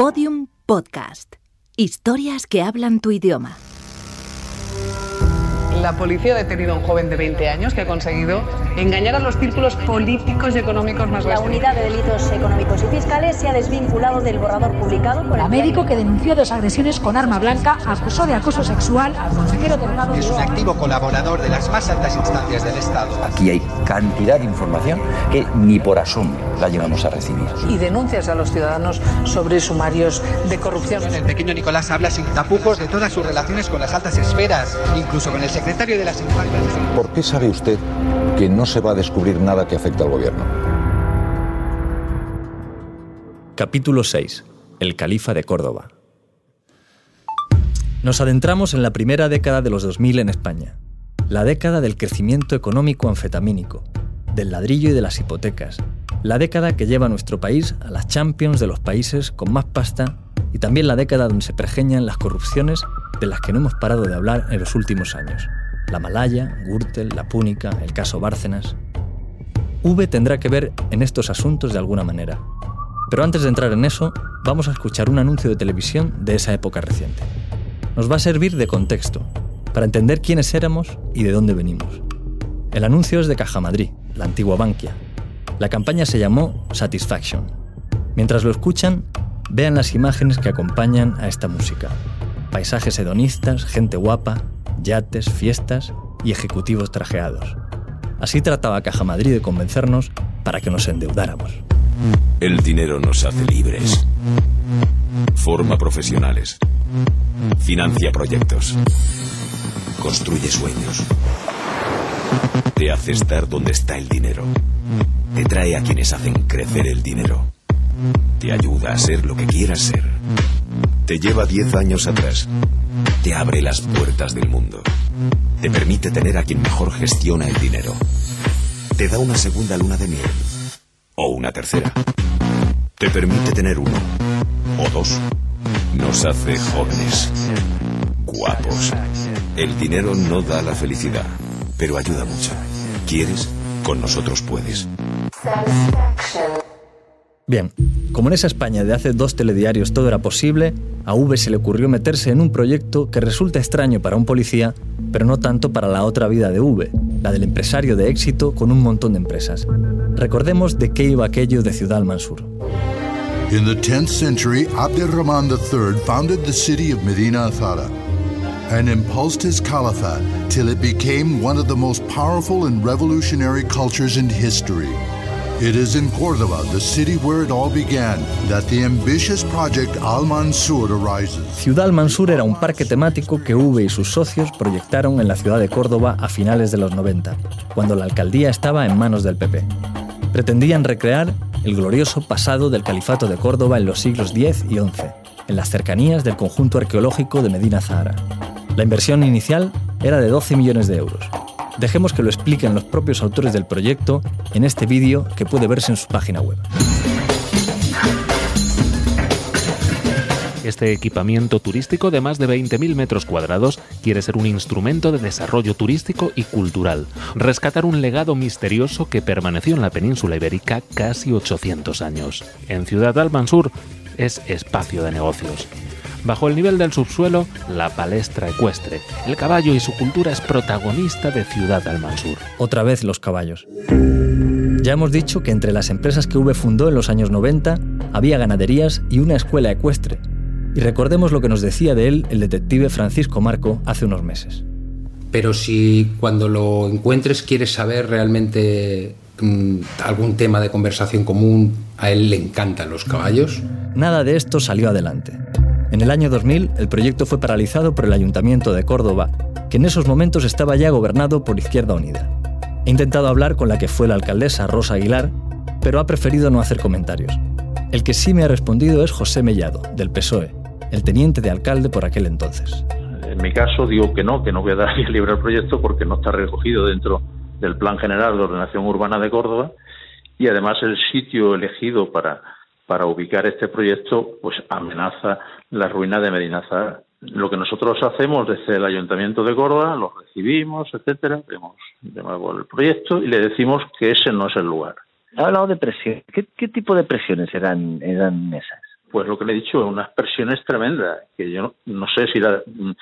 Podium Podcast. Historias que hablan tu idioma. La policía ha detenido a un joven de 20 años que ha conseguido engañar a los círculos políticos y económicos más La unidad de delitos económicos y fiscales se ha desvinculado del borrador publicado por La el médico que denunció dos agresiones con arma blanca acusó de acoso sexual al consejero delegado Es un activo colaborador de las más altas instancias del Estado. Aquí hay cantidad de información que ni por asombro la llevamos a recibir. y denuncias a los ciudadanos sobre sumarios de corrupción. El pequeño Nicolás habla sin tapujos de todas sus relaciones con las altas esferas, incluso con el secretario de las infancias. ¿Por qué sabe usted que no se va a descubrir nada que afecte al gobierno? Capítulo 6. El califa de Córdoba. Nos adentramos en la primera década de los 2000 en España. La década del crecimiento económico anfetamínico, del ladrillo y de las hipotecas. La década que lleva a nuestro país a las champions de los países con más pasta y también la década donde se pergeñan las corrupciones de las que no hemos parado de hablar en los últimos años. La Malaya, Gürtel, la Púnica, el caso Bárcenas. V tendrá que ver en estos asuntos de alguna manera. Pero antes de entrar en eso, vamos a escuchar un anuncio de televisión de esa época reciente. Nos va a servir de contexto, para entender quiénes éramos y de dónde venimos. El anuncio es de Caja Madrid, la antigua Bankia. La campaña se llamó Satisfaction. Mientras lo escuchan, vean las imágenes que acompañan a esta música. Paisajes hedonistas, gente guapa, yates, fiestas y ejecutivos trajeados. Así trataba Caja Madrid de convencernos para que nos endeudáramos. El dinero nos hace libres. Forma profesionales. Financia proyectos. Construye sueños. Te hace estar donde está el dinero. Te trae a quienes hacen crecer el dinero. Te ayuda a ser lo que quieras ser. Te lleva 10 años atrás. Te abre las puertas del mundo. Te permite tener a quien mejor gestiona el dinero. Te da una segunda luna de miel. O una tercera. Te permite tener uno. O dos. Nos hace jóvenes. Guapos. El dinero no da la felicidad, pero ayuda mucho. ¿Quieres? Con nosotros puedes. Bien, como en esa España de hace dos telediarios todo era posible, a V se le ocurrió meterse en un proyecto que resulta extraño para un policía, pero no tanto para la otra vida de V, la del empresario de éxito con un montón de empresas. Recordemos de qué iba aquello de Ciudad al-Mansur. In the 10th century, Abd al-Rahman III founded the city of Medina Athara and impulsed his caliphate till it became one of the most powerful and revolutionary cultures in history. It is in Cordoba, the city where it all began, that the ambitious project Al-Mansur arises. Ciudad al-Mansur era un parque temático que V y sus socios proyectaron en la ciudad de Córdoba a finales de los 90, cuando la alcaldía estaba en manos del PP. Pretendían recrear el glorioso pasado del califato de Córdoba en los siglos X y XI, en las cercanías del conjunto arqueológico de Medina Zahara. La inversión inicial era de 12 millones de euros. Dejemos que lo expliquen los propios autores del proyecto en este vídeo que puede verse en su página web. Este equipamiento turístico de más de 20.000 metros cuadrados quiere ser un instrumento de desarrollo turístico y cultural, rescatar un legado misterioso que permaneció en la península ibérica casi 800 años. En Ciudad al-Mansur es espacio de negocios. Bajo el nivel del subsuelo, la palestra ecuestre. El caballo y su cultura es protagonista de Ciudad al-Mansur. Otra vez los caballos. Ya hemos dicho que entre las empresas que V fundó en los años 90 había ganaderías y una escuela ecuestre. Y recordemos lo que nos decía de él el detective Francisco Marco hace unos meses. Pero si cuando lo encuentres quieres saber realmente mm, algún tema de conversación común, a él le encantan los caballos. Nada de esto salió adelante. En el año 2000, el proyecto fue paralizado por el Ayuntamiento de Córdoba, que en esos momentos estaba ya gobernado por Izquierda Unida. He intentado hablar con la que fue la alcaldesa Rosa Aguilar, pero ha preferido no hacer comentarios. El que sí me ha respondido es José Mellado, del PSOE, el teniente de alcalde por aquel entonces. En mi caso digo que no, que no voy a dar vía libre al proyecto porque no está recogido dentro del Plan General de Ordenación Urbana de Córdoba y además el sitio elegido para, para ubicar este proyecto pues amenaza la ruina de Medina Zahara. Lo que nosotros hacemos desde el Ayuntamiento de Córdoba, lo recibimos, etcétera, vemos de nuevo el proyecto y le decimos que ese no es el lugar. Ha hablado de presión. ¿Qué, qué tipo de presiones eran, eran esas? pues lo que le he dicho, unas presiones tremendas, que yo no, sé si mm,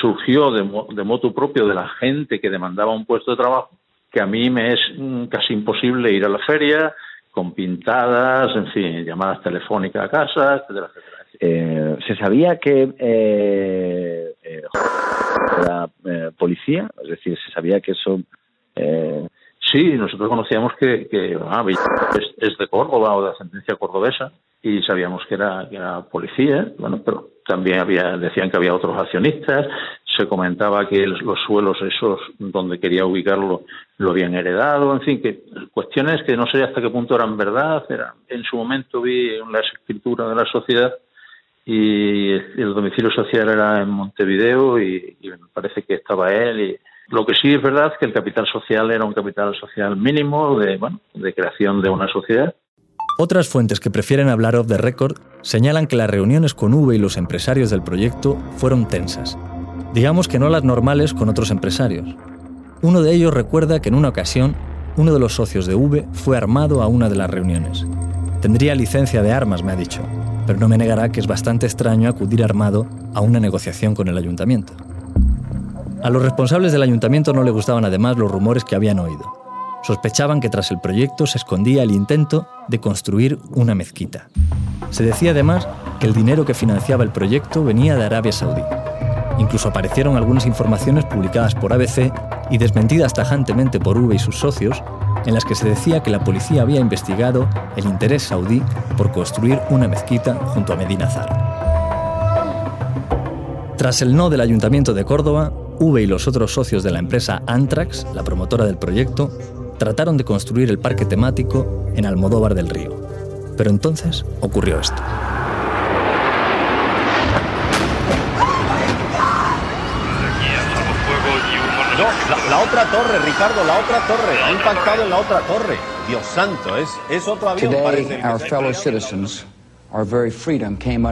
surgió de, de moto propio de la gente que demandaba un puesto de trabajo, que a mí me es mm, casi imposible ir a la feria con pintadas, en fin, llamadas telefónicas a casa, etcétera, etcétera. Eh, ¿Se sabía que eh, eh era eh, policía? Es decir, ¿se sabía que eso eh, Sí, nosotros conocíamos que, ah, es, de Córdoba o de ascendencia cordobesa y sabíamos que era, que era policía, bueno, pero también había, decían que había otros accionistas, se comentaba que los suelos esos donde quería ubicarlo lo habían heredado, en fin, que cuestiones que no sé hasta qué punto eran verdad, eran, en su momento vi la escritura de la sociedad y el domicilio social era en Montevideo y, me parece que estaba él y lo que sí es verdad es que el capital social era un capital social mínimo de, bueno, de creación de una sociedad. Otras fuentes que prefieren hablar off the record señalan que las reuniones con V y los empresarios del proyecto fueron tensas. Digamos que no las normales con otros empresarios. Uno de ellos recuerda que en una ocasión uno de los socios de V fue armado a una de las reuniones. Tendría licencia de armas, me ha dicho, pero no me negará que es bastante extraño acudir armado a una negociación con el ayuntamiento. A los responsables del ayuntamiento no le gustaban además los rumores que habían oído. Sospechaban que tras el proyecto se escondía el intento de construir una mezquita. Se decía además que el dinero que financiaba el proyecto venía de Arabia Saudí. Incluso aparecieron algunas informaciones publicadas por ABC y desmentidas tajantemente por V y sus socios, en las que se decía que la policía había investigado el interés saudí por construir una mezquita junto a Medina Zara. Tras el no del Ayuntamiento de Córdoba, V y los otros socios de la empresa Antrax, la promotora del proyecto, trataron de construir el parque temático en Almodóvar del Río. Pero entonces ocurrió esto. Otra torre, Ricardo, la otra torre. Ha impactado en la otra torre. Dios santo, es, es otro avión.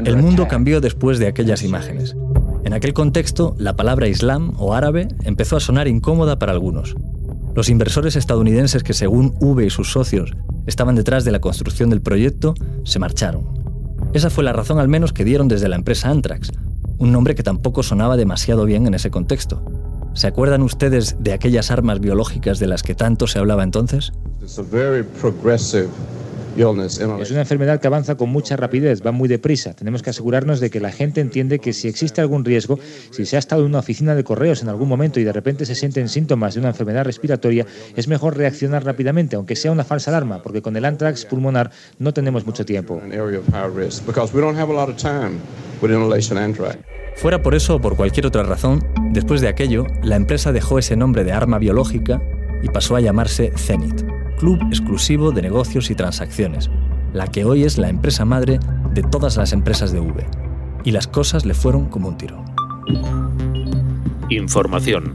El mundo cambió después de aquellas imágenes. En aquel contexto, la palabra islam o árabe empezó a sonar incómoda para algunos. Los inversores estadounidenses que según V y sus socios estaban detrás de la construcción del proyecto se marcharon. Esa fue la razón al menos que dieron desde la empresa Antrax, un nombre que tampoco sonaba demasiado bien en ese contexto. ¿Se acuerdan ustedes de aquellas armas biológicas de las que tanto se hablaba entonces? Es una enfermedad que avanza con mucha rapidez, va muy deprisa. Tenemos que asegurarnos de que la gente entiende que si existe algún riesgo, si se ha estado en una oficina de correos en algún momento y de repente se sienten síntomas de una enfermedad respiratoria, es mejor reaccionar rápidamente, aunque sea una falsa alarma, porque con el anthrax pulmonar no tenemos mucho tiempo. Fuera por eso o por cualquier otra razón, después de aquello, la empresa dejó ese nombre de arma biológica y pasó a llamarse Zenith club exclusivo de negocios y transacciones, la que hoy es la empresa madre de todas las empresas de V. Y las cosas le fueron como un tiro. Información.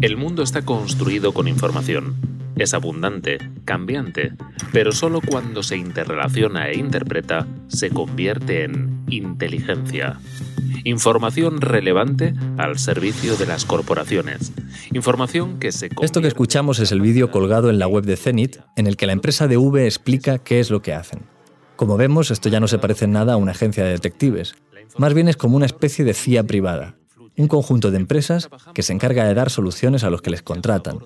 El mundo está construido con información. Es abundante, cambiante, pero solo cuando se interrelaciona e interpreta se convierte en inteligencia. Información relevante al servicio de las corporaciones. Información que se... Esto que escuchamos es el vídeo colgado en la web de Zenit, en el que la empresa de V explica qué es lo que hacen. Como vemos, esto ya no se parece en nada a una agencia de detectives. Más bien es como una especie de CIA privada, un conjunto de empresas que se encarga de dar soluciones a los que les contratan,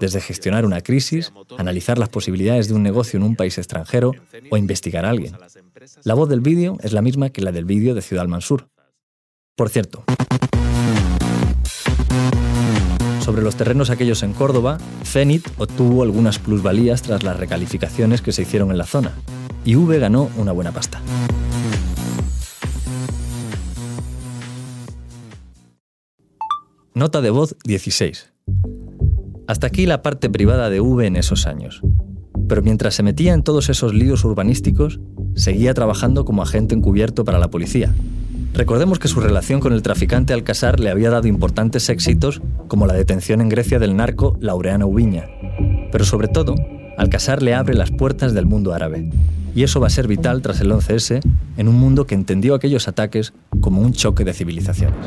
desde gestionar una crisis, analizar las posibilidades de un negocio en un país extranjero o investigar a alguien. La voz del vídeo es la misma que la del vídeo de Ciudad Mansur. Por cierto, sobre los terrenos aquellos en Córdoba, Zenit obtuvo algunas plusvalías tras las recalificaciones que se hicieron en la zona, y V ganó una buena pasta. Nota de voz 16. Hasta aquí la parte privada de V en esos años. Pero mientras se metía en todos esos líos urbanísticos, seguía trabajando como agente encubierto para la policía, Recordemos que su relación con el traficante Alcázar le había dado importantes éxitos, como la detención en Grecia del narco Laureano Ubiña. Pero sobre todo, Alcázar le abre las puertas del mundo árabe. Y eso va a ser vital tras el 11S en un mundo que entendió aquellos ataques como un choque de civilizaciones.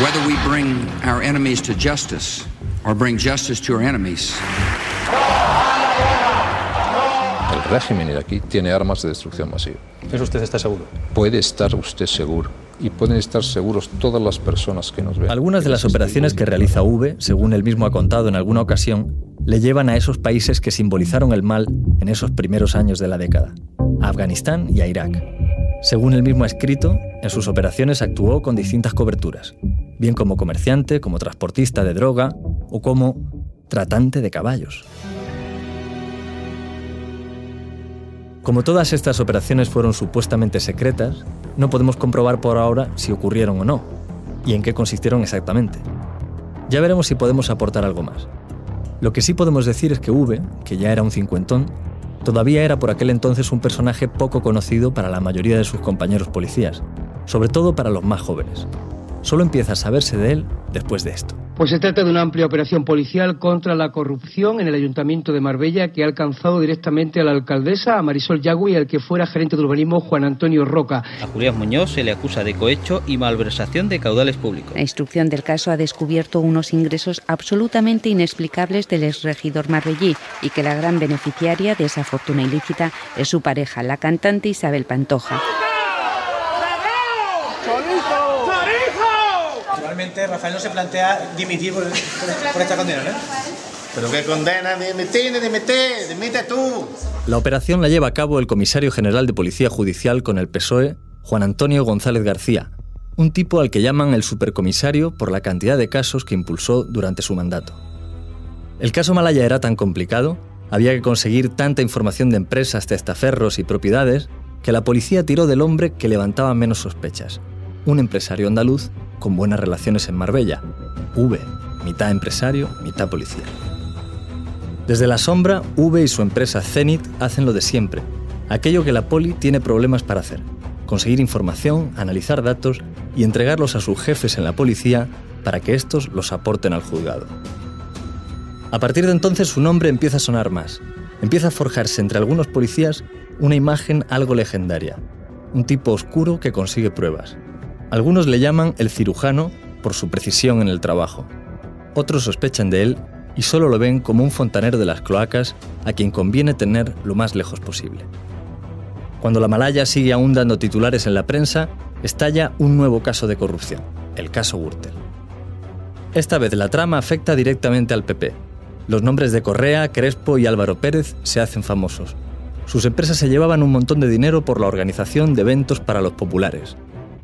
Whether we bring our enemies to justice or bring justice to our enemies. el régimen iraquí tiene armas de destrucción masiva. ¿Eso usted está seguro? Puede estar usted seguro. Y pueden estar seguros todas las personas que nos ven. Algunas de las operaciones que realiza V, según él mismo ha contado en alguna ocasión, le llevan a esos países que simbolizaron el mal en esos primeros años de la década, a Afganistán y a Irak. Según él mismo ha escrito, en sus operaciones actuó con distintas coberturas, bien como comerciante, como transportista de droga o como tratante de caballos. Como todas estas operaciones fueron supuestamente secretas, no podemos comprobar por ahora si ocurrieron o no, y en qué consistieron exactamente. Ya veremos si podemos aportar algo más. Lo que sí podemos decir es que V, que ya era un cincuentón, todavía era por aquel entonces un personaje poco conocido para la mayoría de sus compañeros policías, sobre todo para los más jóvenes. Solo empieza a saberse de él después de esto. Pues se trata de una amplia operación policial contra la corrupción en el Ayuntamiento de Marbella que ha alcanzado directamente a la alcaldesa, a Marisol Yagüe y al que fuera gerente de urbanismo Juan Antonio Roca. A Julián Muñoz se le acusa de cohecho y malversación de caudales públicos. La instrucción del caso ha descubierto unos ingresos absolutamente inexplicables del exregidor marbellí y que la gran beneficiaria de esa fortuna ilícita es su pareja, la cantante Isabel Pantoja. Realmente Rafael no se plantea dimitir por, por, por esta condena, ¿no? Pero qué condena, dimitir, dimitir, dimite tú. La operación la lleva a cabo el comisario general de Policía Judicial con el PSOE, Juan Antonio González García, un tipo al que llaman el supercomisario por la cantidad de casos que impulsó durante su mandato. El caso Malaya era tan complicado, había que conseguir tanta información de empresas, testaferros y propiedades, que la policía tiró del hombre que levantaba menos sospechas, un empresario andaluz con buenas relaciones en Marbella, V, mitad empresario, mitad policía. Desde la sombra, V y su empresa Zenit hacen lo de siempre, aquello que la poli tiene problemas para hacer, conseguir información, analizar datos y entregarlos a sus jefes en la policía para que estos los aporten al juzgado. A partir de entonces su nombre empieza a sonar más, empieza a forjarse entre algunos policías una imagen algo legendaria, un tipo oscuro que consigue pruebas, algunos le llaman el cirujano por su precisión en el trabajo. Otros sospechan de él y solo lo ven como un fontanero de las cloacas a quien conviene tener lo más lejos posible. Cuando la Malaya sigue aún dando titulares en la prensa, estalla un nuevo caso de corrupción, el caso Gürtel. Esta vez la trama afecta directamente al PP. Los nombres de Correa, Crespo y Álvaro Pérez se hacen famosos. Sus empresas se llevaban un montón de dinero por la organización de eventos para los populares,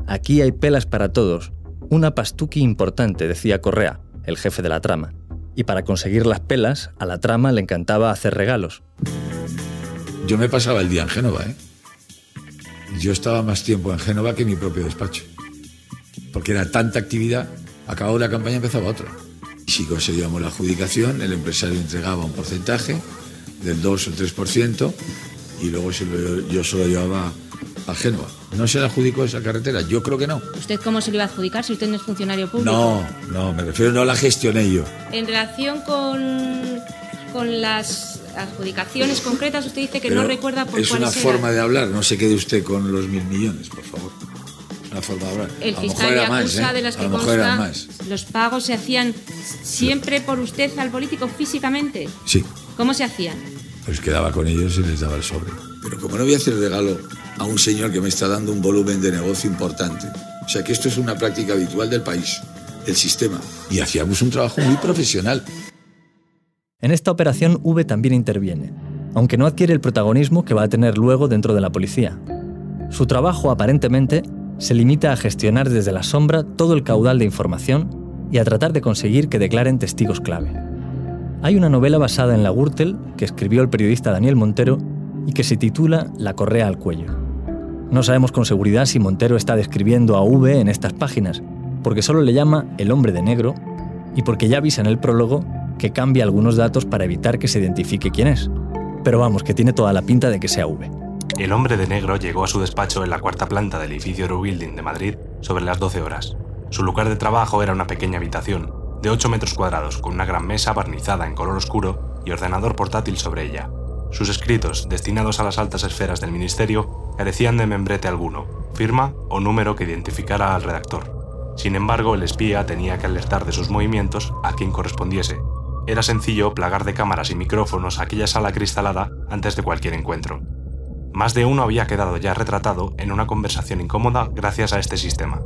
Aquí hay pelas para todos. Una pastuqui importante, decía Correa, el jefe de la trama. Y para conseguir las pelas, a la trama le encantaba hacer regalos. Yo me pasaba el día en Génova, ¿eh? Yo estaba más tiempo en Génova que en mi propio despacho. Porque era tanta actividad, acababa la campaña empezaba otra. Y si conseguíamos la adjudicación, el empresario entregaba un porcentaje del 2 o 3% y luego yo solo llevaba a Génova. ¿No se le adjudicó esa carretera? Yo creo que no. ¿Usted cómo se le iba a adjudicar si usted no es funcionario público? No, no, me refiero, no la gestioné yo. En relación con, con las adjudicaciones concretas, usted dice que no recuerda por Es una forma de hablar, no se quede usted con los mil millones, por favor. Una forma de hablar. El a fiscal le acusa más, ¿eh? de las que consta, más. los pagos se hacían siempre por usted al político físicamente. Sí, ¿Cómo se hacían? pues quedaba con ellos y les daba el sobre. Pero como no voy a hacer regalo a un señor que me está dando un volumen de negocio importante, o sea que esto es una práctica habitual del país, del sistema, y hacíamos un trabajo muy profesional. En esta operación V también interviene, aunque no adquiere el protagonismo que va a tener luego dentro de la policía. Su trabajo aparentemente se limita a gestionar desde la sombra todo el caudal de información y a tratar de conseguir que declaren testigos clave. Hay una novela basada en la Gürtel que escribió el periodista Daniel Montero y que se titula La correa al cuello. No sabemos con seguridad si Montero está describiendo a V en estas páginas, porque solo le llama el hombre de negro y porque ya avisa en el prólogo que cambia algunos datos para evitar que se identifique quién es. Pero vamos, que tiene toda la pinta de que sea V. El hombre de negro llegó a su despacho en la cuarta planta del edificio Eurobuilding de Madrid sobre las 12 horas. Su lugar de trabajo era una pequeña habitación, de 8 metros cuadrados, con una gran mesa barnizada en color oscuro y ordenador portátil sobre ella. Sus escritos, destinados a las altas esferas del ministerio, carecían de membrete alguno, firma o número que identificara al redactor. Sin embargo, el espía tenía que alertar de sus movimientos a quien correspondiese, era sencillo plagar de cámaras y micrófonos aquella sala cristalada antes de cualquier encuentro. Más de uno había quedado ya retratado en una conversación incómoda gracias a este sistema.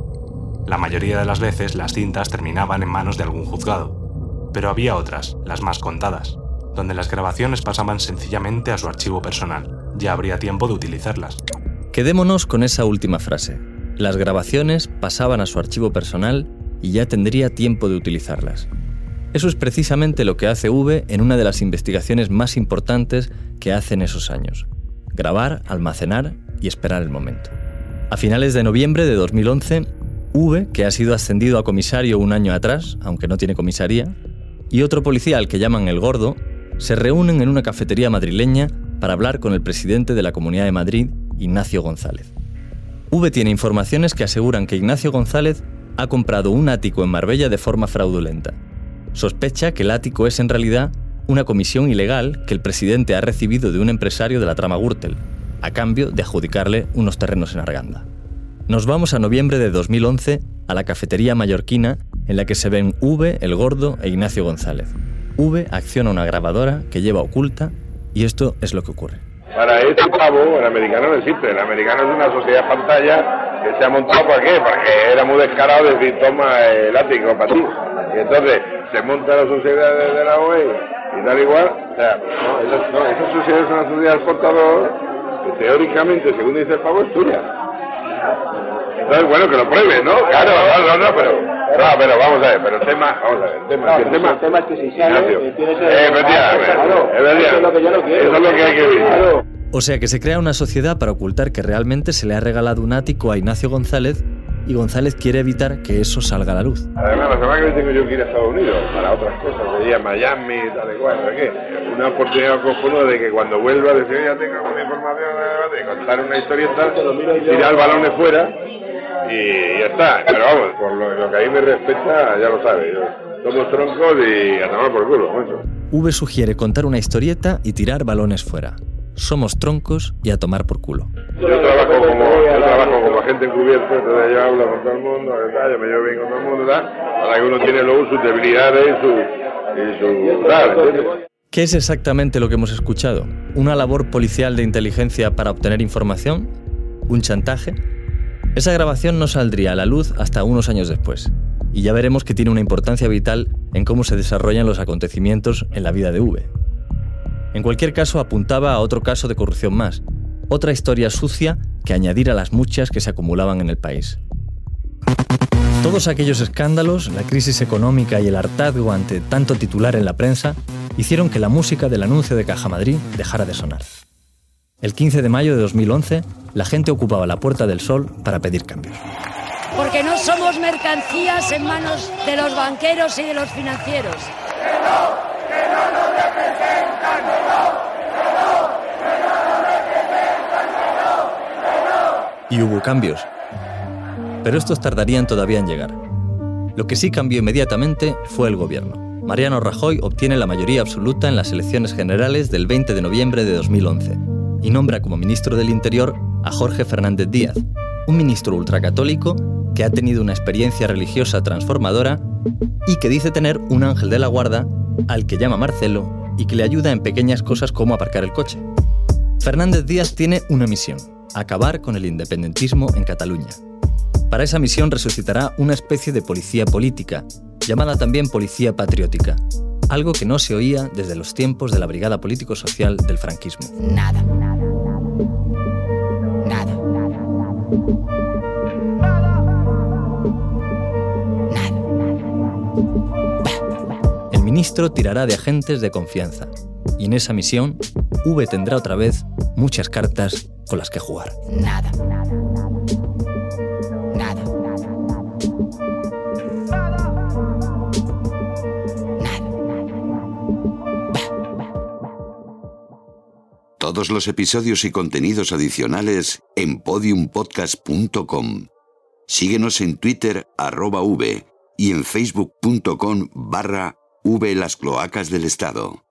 La mayoría de las veces las cintas terminaban en manos de algún juzgado, pero había otras, las más contadas, donde las grabaciones pasaban sencillamente a su archivo personal. Ya habría tiempo de utilizarlas. Quedémonos con esa última frase. Las grabaciones pasaban a su archivo personal y ya tendría tiempo de utilizarlas. Eso es precisamente lo que hace V en una de las investigaciones más importantes que hace en esos años. Grabar, almacenar y esperar el momento. A finales de noviembre de 2011, V, que ha sido ascendido a comisario un año atrás, aunque no tiene comisaría, y otro policía al que llaman el Gordo, se reúnen en una cafetería madrileña para hablar con el presidente de la Comunidad de Madrid, Ignacio González. V tiene informaciones que aseguran que Ignacio González ha comprado un ático en Marbella de forma fraudulenta Sospecha que el ático es en realidad una comisión ilegal que el presidente ha recibido de un empresario de la trama Gürtel, a cambio de adjudicarle unos terrenos en Arganda. Nos vamos a noviembre de 2011 a la cafetería mallorquina en la que se ven V, el gordo e Ignacio González. V acciona una grabadora que lleva oculta y esto es lo que ocurre. Para este pavo, el americano no existe. El americano es una sociedad pantalla que se ha montado para qué? Porque era muy descarado decir, toma el ático para ti. Y entonces se monta la sociedad de, la OE y tal igual. O sea, no, esa, no, esa sociedad es una sociedad portador que teóricamente, según dice el pavo, es tuya. Entonces, bueno, que lo pruebe, ¿no? Claro, no, no, no, pero, no, pero vamos a ver, pero el tema, vamos a ver, el tema, el tema, el tema es que si sale, eh, tienes el... Eh, efectivamente, eso es lo que yo no quiero. Eso es lo que hay que ver. O sea que se crea una sociedad para ocultar que realmente se le ha regalado un ático a Ignacio González y González quiere evitar que eso salga a la luz. Además, la semana que viene tengo yo que ir a Estados Unidos para otras cosas, de ir a Miami, tal y cual, ¿qué? Una oportunidad cojonuda de que cuando vuelva a decir, ya tengo alguna información, de contar una historieta, tirar balones fuera y ya está. Pero vamos, por lo, que a mí me respecta, ya lo sabe, somos troncos y a tomar por culo, mucho. V sugiere contar una historieta y tirar balones fuera somos troncos y a tomar por culo. Yo trabajo como, yo trabajo como agente encubierto, entonces yo hablo con todo el mundo, yo me llevo bien con todo el mundo, para que uno tiene luego sus debilidades y su... Y su ¿Qué es exactamente lo que hemos escuchado? ¿Una labor policial de inteligencia para obtener información? ¿Un chantaje? Esa grabación no saldría a la luz hasta unos años después, y ya veremos que tiene una importancia vital en cómo se desarrollan los acontecimientos en la vida de V. En cualquier caso, apuntaba a otro caso de corrupción más, otra historia sucia que añadir a las muchas que se acumulaban en el país. Todos aquellos escándalos, la crisis económica y el hartazgo ante tanto titular en la prensa hicieron que la música del anuncio de Caja Madrid dejara de sonar. El 15 de mayo de 2011, la gente ocupaba la Puerta del Sol para pedir cambios. Porque no somos mercancías en manos de los banqueros y de los financieros. Y hubo cambios. Pero estos tardarían todavía en llegar. Lo que sí cambió inmediatamente fue el gobierno. Mariano Rajoy obtiene la mayoría absoluta en las elecciones generales del 20 de noviembre de 2011 y nombra como ministro del Interior a Jorge Fernández Díaz, un ministro ultracatólico que ha tenido una experiencia religiosa transformadora y que dice tener un ángel de la guarda al que llama Marcelo y que le ayuda en pequeñas cosas como aparcar el coche. Fernández Díaz tiene una misión, acabar con el independentismo en Cataluña. Para esa misión resucitará una especie de policía política, llamada también policía patriótica, algo que no se oía desde los tiempos de la Brigada Político-Social del franquismo. Nada. Nada. El ministro tirará de agentes de confianza, y en esa misión, V tendrá otra vez muchas cartas con las que jugar. Nada. Todos los episodios y contenidos adicionales en podiumpodcast.com. Síguenos en Twitter arroba v y en facebook.com barra v las cloacas del Estado.